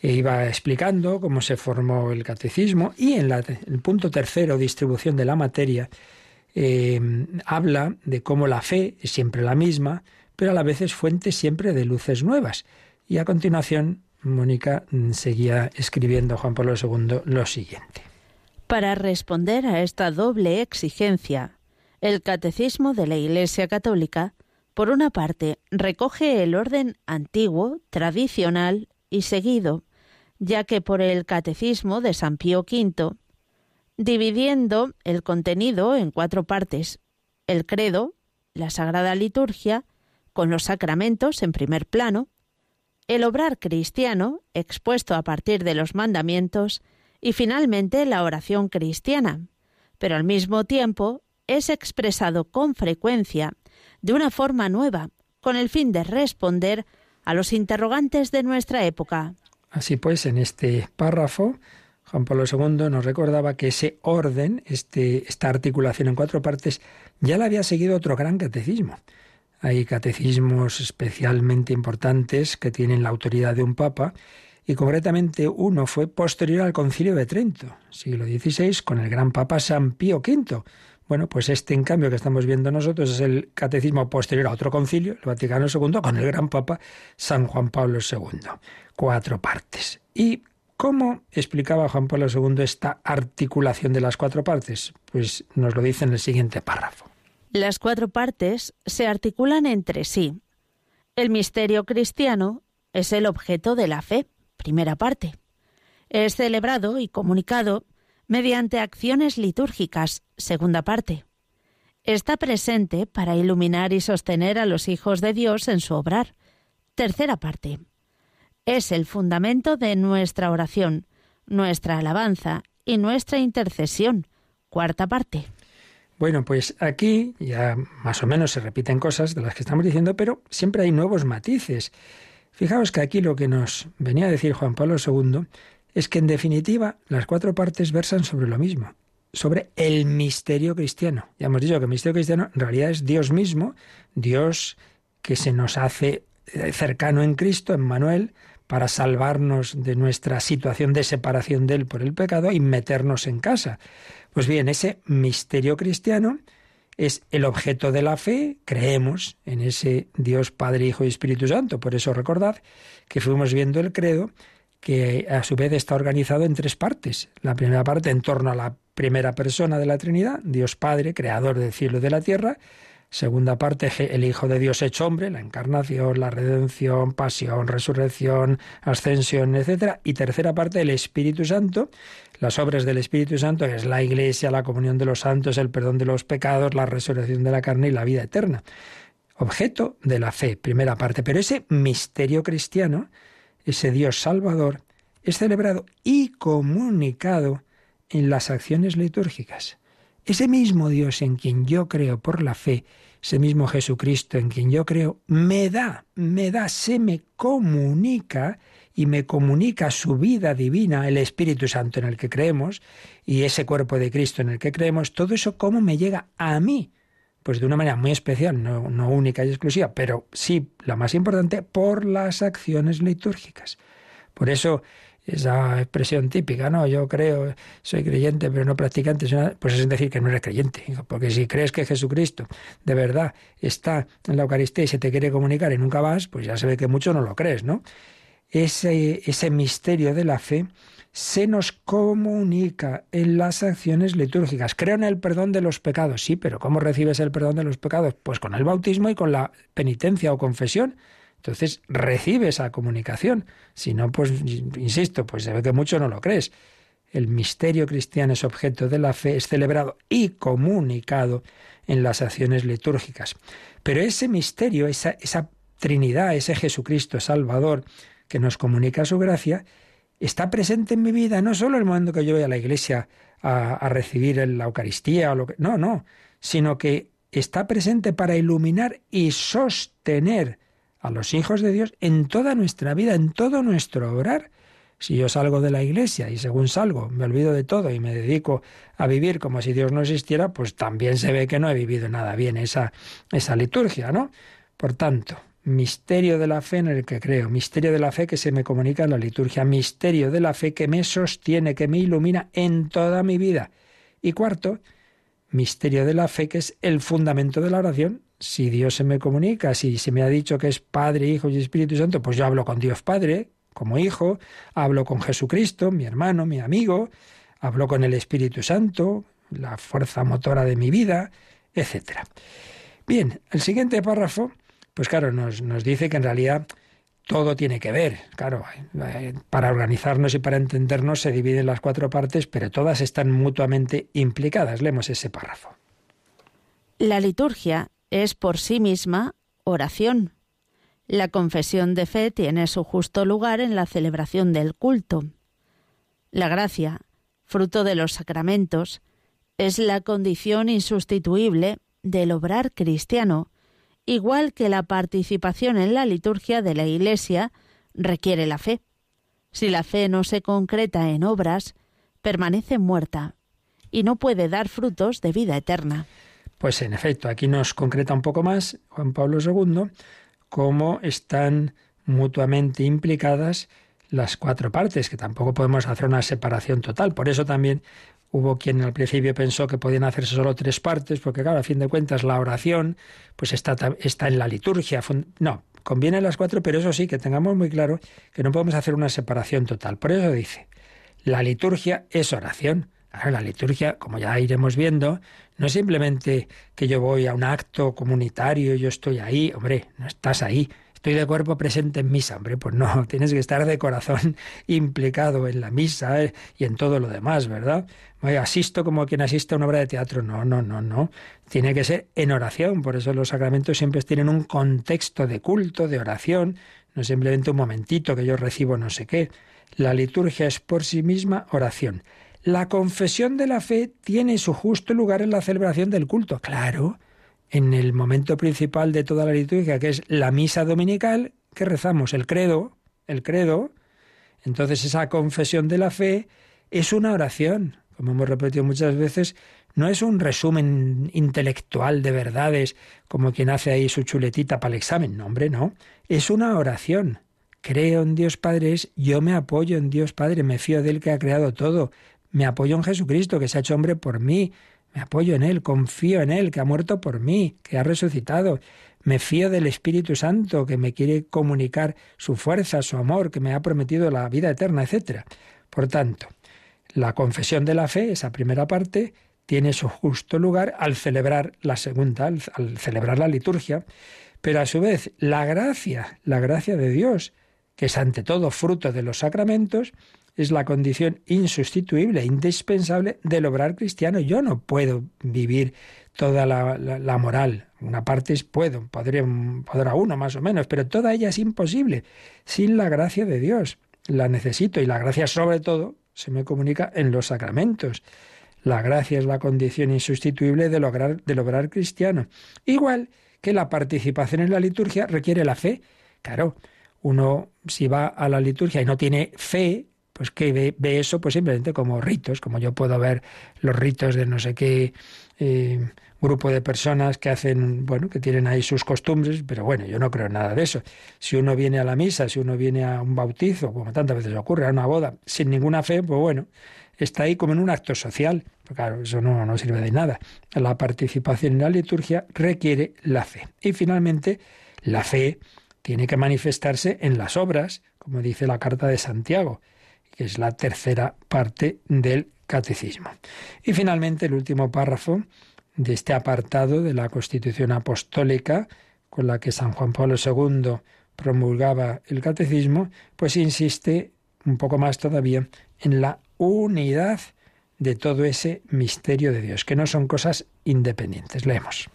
E iba explicando cómo se formó el catecismo y en el punto tercero, distribución de la materia, eh, habla de cómo la fe es siempre la misma, pero a la vez es fuente siempre de luces nuevas. Y a continuación Mónica mm, seguía escribiendo Juan Pablo II lo siguiente. Para responder a esta doble exigencia, el Catecismo de la Iglesia Católica, por una parte, recoge el orden antiguo, tradicional y seguido, ya que por el Catecismo de San Pío V, dividiendo el contenido en cuatro partes, el credo, la Sagrada Liturgia, con los sacramentos en primer plano, el obrar cristiano, expuesto a partir de los mandamientos, y finalmente la oración cristiana, pero al mismo tiempo es expresado con frecuencia de una forma nueva, con el fin de responder a los interrogantes de nuestra época. Así pues, en este párrafo, Juan Pablo II nos recordaba que ese orden, este, esta articulación en cuatro partes, ya la había seguido otro gran catecismo. Hay catecismos especialmente importantes que tienen la autoridad de un papa y concretamente uno fue posterior al Concilio de Trento, siglo XVI, con el gran papa San Pío V. Bueno, pues este en cambio que estamos viendo nosotros es el catecismo posterior a otro concilio, el Vaticano II, con el gran papa San Juan Pablo II. Cuatro partes. ¿Y cómo explicaba Juan Pablo II esta articulación de las cuatro partes? Pues nos lo dice en el siguiente párrafo. Las cuatro partes se articulan entre sí. El misterio cristiano es el objeto de la fe, primera parte. Es celebrado y comunicado mediante acciones litúrgicas, segunda parte. Está presente para iluminar y sostener a los hijos de Dios en su obrar, tercera parte. Es el fundamento de nuestra oración, nuestra alabanza y nuestra intercesión, cuarta parte. Bueno, pues aquí ya más o menos se repiten cosas de las que estamos diciendo, pero siempre hay nuevos matices. Fijaos que aquí lo que nos venía a decir Juan Pablo II es que en definitiva las cuatro partes versan sobre lo mismo, sobre el misterio cristiano. Ya hemos dicho que el misterio cristiano en realidad es Dios mismo, Dios que se nos hace eh, cercano en Cristo, en Manuel, para salvarnos de nuestra situación de separación de Él por el pecado y meternos en casa. Pues bien, ese misterio cristiano es el objeto de la fe, creemos en ese Dios Padre, Hijo y Espíritu Santo. Por eso recordad que fuimos viendo el credo, que a su vez está organizado en tres partes. La primera parte en torno a la primera persona de la Trinidad, Dios Padre, creador del cielo y de la tierra. Segunda parte, el Hijo de Dios hecho hombre, la encarnación, la redención, pasión, resurrección, ascensión, etc. Y tercera parte, el Espíritu Santo, las obras del Espíritu Santo, que es la Iglesia, la comunión de los santos, el perdón de los pecados, la resurrección de la carne y la vida eterna. Objeto de la fe, primera parte. Pero ese misterio cristiano, ese Dios salvador, es celebrado y comunicado en las acciones litúrgicas. Ese mismo Dios en quien yo creo por la fe, ese mismo Jesucristo en quien yo creo, me da, me da, se me comunica y me comunica su vida divina, el Espíritu Santo en el que creemos, y ese cuerpo de Cristo en el que creemos, todo eso cómo me llega a mí. Pues de una manera muy especial, no, no única y exclusiva, pero sí la más importante, por las acciones litúrgicas. Por eso esa expresión típica, ¿no? Yo creo, soy creyente, pero no practicante, pues es decir que no eres creyente. Porque si crees que Jesucristo de verdad está en la Eucaristía y se te quiere comunicar y nunca vas, pues ya se ve que mucho no lo crees, ¿no? Ese, ese misterio de la fe se nos comunica en las acciones litúrgicas. Creo en el perdón de los pecados, sí, pero ¿cómo recibes el perdón de los pecados? Pues con el bautismo y con la penitencia o confesión. Entonces recibe esa comunicación. Si no, pues insisto, pues se ve que mucho no lo crees. el misterio cristiano es objeto de la fe, es celebrado y comunicado en las acciones litúrgicas. Pero ese misterio, esa, Trinidad, ese Jesucristo Salvador que nos comunica su gracia, está presente en mi vida, no solo en el momento que yo voy a la iglesia a, recibir la Eucaristía, o lo que, no, no, sino que está presente para iluminar y sostener a los hijos de Dios en toda nuestra vida, en todo nuestro obrar. Si yo salgo de la iglesia y según salgo me olvido de todo y me dedico a vivir como si Dios no existiera, pues también se ve que no he vivido nada bien esa, esa liturgia, ¿no? Por tanto, misterio de la fe en el que creo, misterio de la fe que se me comunica en la liturgia, misterio de la fe que me sostiene, que me ilumina en toda mi vida. Y cuarto, misterio de la fe que es el fundamento de la oración. Si Dios se me comunica, si se me ha dicho que es Padre, Hijo y Espíritu Santo, pues yo hablo con Dios Padre, como hijo, hablo con Jesucristo, mi hermano, mi amigo, hablo con el Espíritu Santo, la fuerza motora de mi vida, etc. Bien, el siguiente párrafo pues claro, nos, nos dice que en realidad todo tiene que ver. Claro, eh, para organizarnos y para entendernos se dividen las cuatro partes, pero todas están mutuamente implicadas. Leemos ese párrafo. La liturgia es por sí misma oración. La confesión de fe tiene su justo lugar en la celebración del culto. La gracia, fruto de los sacramentos, es la condición insustituible del obrar cristiano igual que la participación en la liturgia de la Iglesia requiere la fe. Si la fe no se concreta en obras, permanece muerta y no puede dar frutos de vida eterna. Pues en efecto, aquí nos concreta un poco más Juan Pablo II cómo están mutuamente implicadas las cuatro partes, que tampoco podemos hacer una separación total. Por eso también Hubo quien al principio pensó que podían hacerse solo tres partes, porque claro, a fin de cuentas la oración pues está, está en la liturgia. No, conviene las cuatro, pero eso sí, que tengamos muy claro que no podemos hacer una separación total. Por eso dice, la liturgia es oración. La liturgia, como ya iremos viendo, no es simplemente que yo voy a un acto comunitario, yo estoy ahí, hombre, no estás ahí, estoy de cuerpo presente en misa, hombre, pues no, <laughs> tienes que estar de corazón <laughs> implicado en la misa eh, y en todo lo demás, ¿verdad? asisto como quien asiste a una obra de teatro. No, no, no, no. Tiene que ser en oración. Por eso los sacramentos siempre tienen un contexto de culto, de oración. No simplemente un momentito que yo recibo no sé qué. La liturgia es por sí misma oración. La confesión de la fe tiene su justo lugar en la celebración del culto. Claro, en el momento principal de toda la liturgia, que es la misa dominical, que rezamos el credo, el credo. Entonces esa confesión de la fe es una oración como hemos repetido muchas veces, no es un resumen intelectual de verdades como quien hace ahí su chuletita para el examen. No, hombre, no. Es una oración. Creo en Dios Padre yo me apoyo en Dios Padre, me fío de Él que ha creado todo. Me apoyo en Jesucristo que se ha hecho hombre por mí. Me apoyo en Él, confío en Él que ha muerto por mí, que ha resucitado. Me fío del Espíritu Santo que me quiere comunicar su fuerza, su amor, que me ha prometido la vida eterna, etc. Por tanto, la confesión de la fe, esa primera parte, tiene su justo lugar al celebrar la segunda, al, celebrar la liturgia, pero a su vez la gracia, la gracia de Dios, que es ante todo fruto de los sacramentos, es la condición insustituible, indispensable del obrar cristiano. Yo no puedo vivir toda la, moral. Una parte es puedo, podría, podrá uno más o menos, pero toda ella es imposible sin la gracia de Dios. La necesito y la gracia sobre todo se me comunica en los sacramentos. La gracia es la condición insustituible de lograr, de lograr cristiano. Igual que la participación en la liturgia requiere la fe. Claro, uno si va a la liturgia y no tiene fe, pues que ve, eso pues simplemente como ritos, como yo puedo ver los ritos de no sé qué eh, grupo de personas que hacen, bueno, que tienen ahí sus costumbres, pero bueno, yo no creo nada de eso. Si uno viene a la misa, si uno viene a un bautizo, como tantas veces ocurre, a una boda, sin ninguna fe, pues bueno, está ahí como en un acto social. Pero claro, eso no, no sirve de nada. La participación en la liturgia requiere la fe. Y finalmente, la fe tiene que manifestarse en las obras, como dice la carta de Santiago, que es la tercera parte del catecismo. Y finalmente, el último párrafo de este apartado de la Constitución Apostólica con la que San Juan Pablo II promulgaba el catecismo, pues insiste un poco más todavía en la unidad de todo ese misterio de Dios, que no son cosas independientes. Leemos.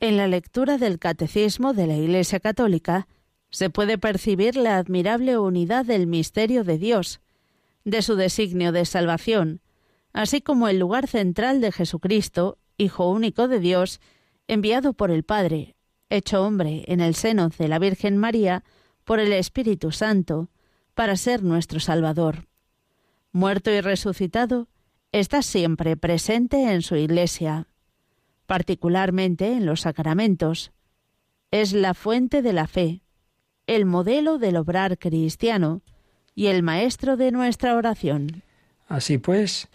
En la lectura del Catecismo de la Iglesia Católica se puede percibir la admirable unidad del misterio de Dios, de su designio de salvación, así como el lugar central de Jesucristo, Hijo único de Dios, enviado por el Padre, hecho hombre en el seno de la Virgen María, por el Espíritu Santo, para ser nuestro Salvador. Muerto y resucitado, está siempre presente en su Iglesia, particularmente en los sacramentos. Es la fuente de la fe, el modelo del obrar cristiano y el maestro de nuestra oración. Así pues,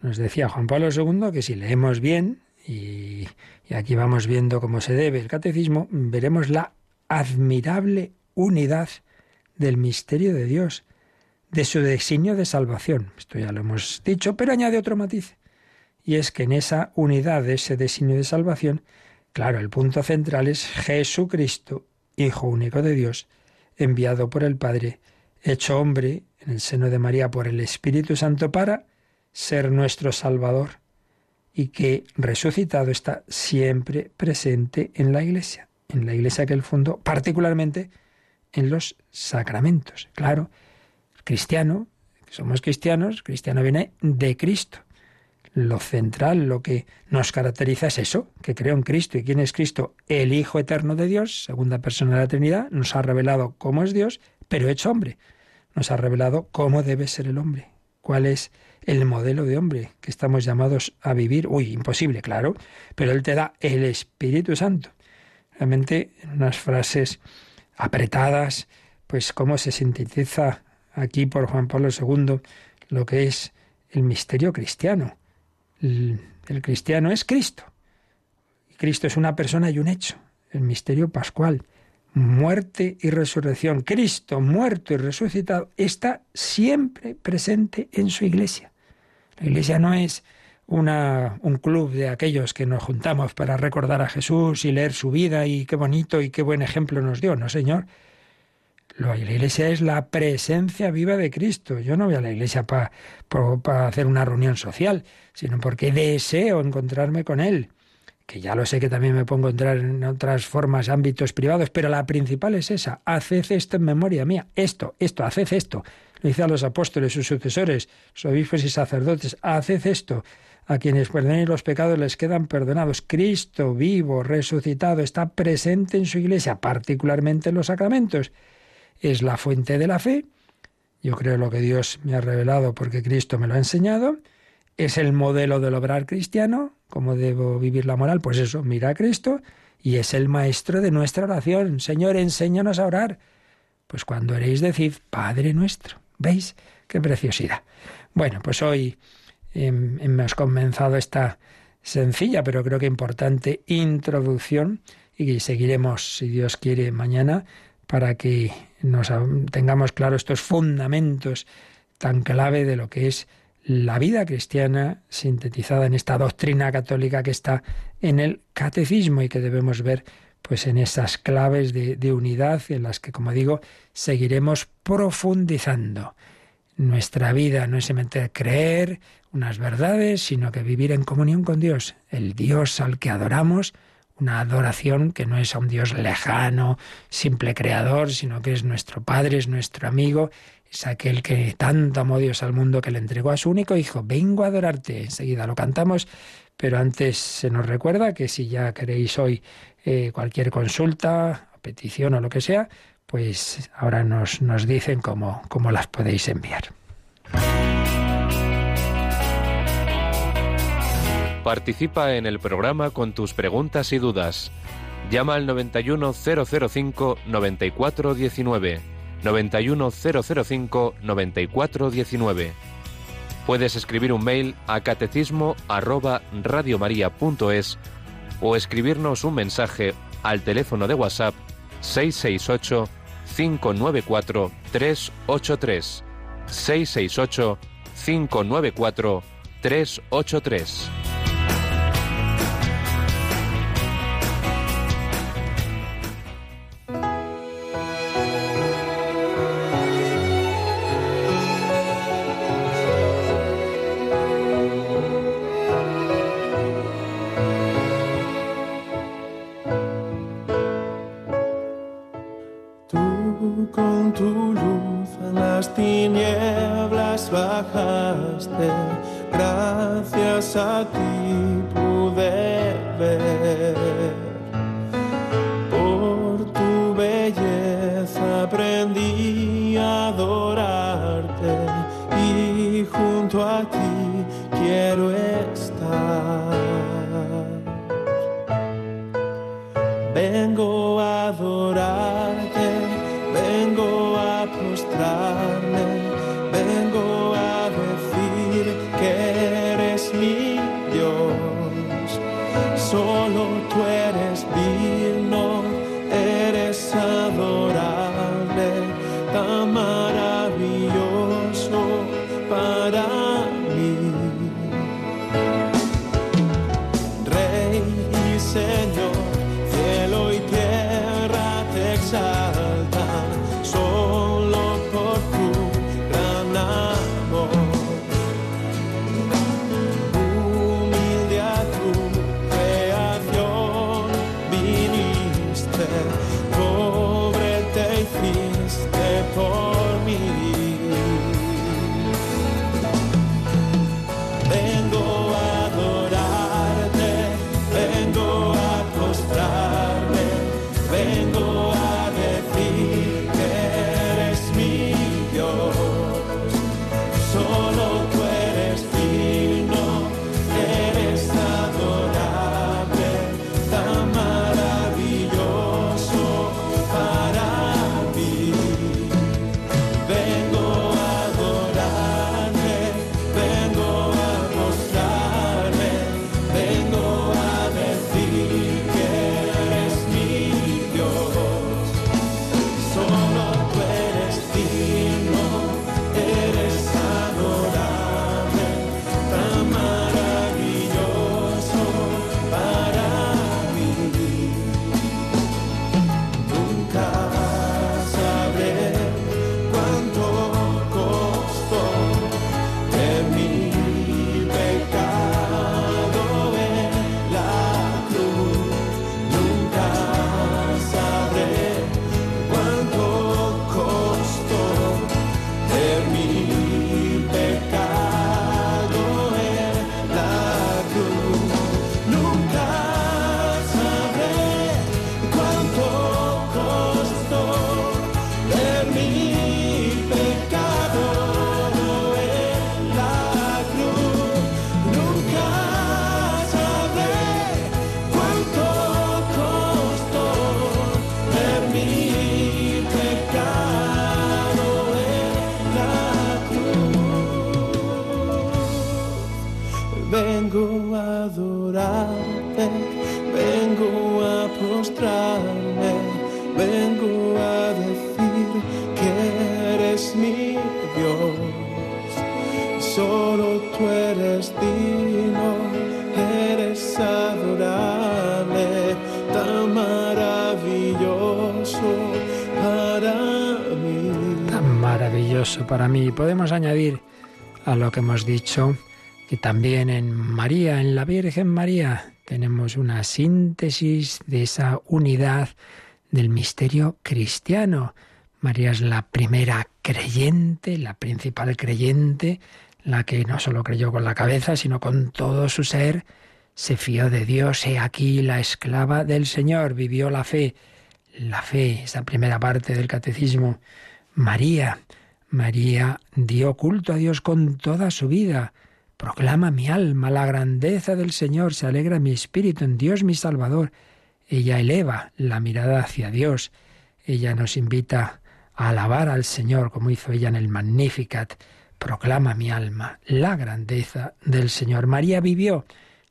nos decía Juan Pablo II que si leemos bien, y, y aquí vamos viendo cómo se debe el catecismo, veremos la admirable unidad del misterio de Dios, de su designio de salvación. Esto ya lo hemos dicho, pero añade otro matiz. Y es que en esa unidad de ese designio de salvación, claro, el punto central es Jesucristo, Hijo único de Dios, enviado por el Padre, hecho hombre en el seno de María por el Espíritu Santo para ser nuestro Salvador y que resucitado está siempre presente en la Iglesia, en la Iglesia que él fundó, particularmente en los sacramentos. Claro, cristiano, somos cristianos, cristiano viene de Cristo. Lo central, lo que nos caracteriza es eso, que creo en Cristo. ¿Y quién es Cristo? El Hijo Eterno de Dios, segunda persona de la Trinidad, nos ha revelado cómo es Dios, pero hecho hombre. Nos ha revelado cómo debe ser el hombre, cuál es el modelo de hombre que estamos llamados a vivir. Uy, imposible, claro, pero Él te da el Espíritu Santo. Realmente, en unas frases apretadas, pues cómo se sintetiza aquí por Juan Pablo II lo que es el misterio cristiano. El, el cristiano es Cristo. Cristo es una persona y un hecho, el misterio pascual. Muerte y resurrección. Cristo, muerto y resucitado, está siempre presente en su iglesia. La iglesia no es una, un club de aquellos que nos juntamos para recordar a Jesús y leer su vida y qué bonito y qué buen ejemplo nos dio. No, Señor. La iglesia es la presencia viva de Cristo. Yo no voy a la iglesia para hacer una reunión social, sino porque deseo encontrarme con Él. Que ya lo sé que también me pongo a entrar en otras formas, ámbitos privados, pero la principal es esa. Haced esto en memoria mía. Esto, esto, haced esto. Lo dice a los apóstoles, sus sucesores, sus obispos y sacerdotes. Haced esto. A quienes perdonen los pecados les quedan perdonados. Cristo vivo, resucitado, está presente en su iglesia, particularmente en los sacramentos. Es la fuente de la fe. Yo creo lo que Dios me ha revelado porque Cristo me lo ha enseñado. Es el modelo del obrar cristiano. ¿Cómo debo vivir la moral? Pues eso, mira a Cristo. Y es el maestro de nuestra oración. Señor, enséñanos a orar. Pues cuando eréis decid, Padre nuestro. ¿Veis? Qué preciosidad. Bueno, pues hoy hemos comenzado esta sencilla, pero creo que importante introducción y seguiremos, si Dios quiere, mañana para que nos tengamos claro estos fundamentos tan clave de lo que es la vida cristiana sintetizada en esta doctrina católica que está en el catecismo y que debemos ver pues en esas claves de, de unidad en las que, como digo, seguiremos profundizando. Nuestra vida no es simplemente creer unas verdades, sino que vivir en comunión con Dios, el Dios al que adoramos, una adoración que no es a un Dios lejano, simple creador, sino que es nuestro Padre, es nuestro amigo, es aquel que tanto amó Dios al mundo que le entregó a su único hijo. Vengo a adorarte. Enseguida lo cantamos, pero antes se nos recuerda que si ya queréis hoy eh, cualquier consulta, petición o lo que sea, pues ahora nos, nos dicen cómo, cómo las podéis enviar. Participa en el programa con tus preguntas y dudas. Llama al 91005 9419. 91005 9419. Puedes escribir un mail a catecismo arroba radiomaria.es o escribirnos un mensaje al teléfono de WhatsApp 668 594 383 668 594 383. Hemos dicho que también en María, en la Virgen María, tenemos una síntesis de esa unidad del misterio cristiano. María es la primera creyente, la principal creyente, la que no solo creyó con la cabeza, sino con todo su ser, se fió de Dios, he aquí la esclava del Señor, vivió la fe, la fe, esa primera parte del catecismo. María, María dio culto a Dios con toda su vida. Proclama mi alma la grandeza del Señor, se alegra mi espíritu en Dios mi Salvador. Ella eleva la mirada hacia Dios. Ella nos invita a alabar al Señor, como hizo ella en el Magnificat. Proclama mi alma la grandeza del Señor. María vivió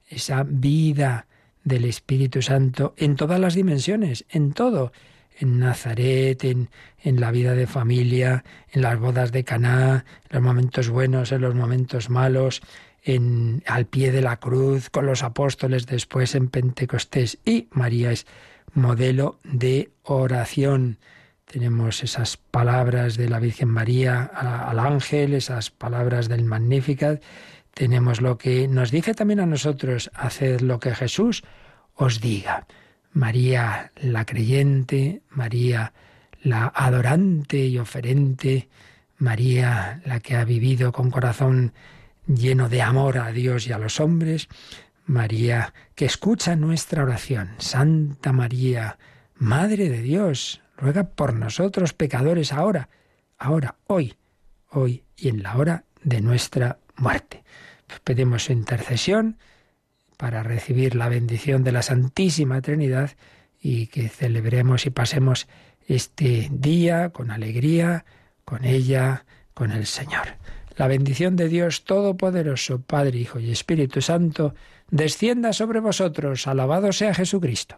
esa vida del Espíritu Santo en todas las dimensiones, en todo, en Nazaret, en, en la vida de familia, en las bodas de Caná, en los momentos buenos, en los momentos malos, en, al pie de la cruz, con los apóstoles después en Pentecostés. Y María es modelo de oración. Tenemos esas palabras de la Virgen María al ángel, esas palabras del Magnificat. Tenemos lo que nos dice también a nosotros, haced lo que Jesús os diga. María la creyente, María la adorante y oferente María, la que ha vivido con corazón lleno de amor a Dios y a los hombres, María, que escucha nuestra oración. Santa María, Madre de Dios, ruega por nosotros pecadores ahora, ahora, hoy, hoy y en la hora de nuestra muerte. Pues pedimos su intercesión para recibir la bendición de la Santísima Trinidad y que celebremos y pasemos este día con alegría, con ella, con el Señor. La bendición de Dios Todopoderoso, Padre, Hijo y Espíritu Santo, descienda sobre vosotros. Alabado sea Jesucristo.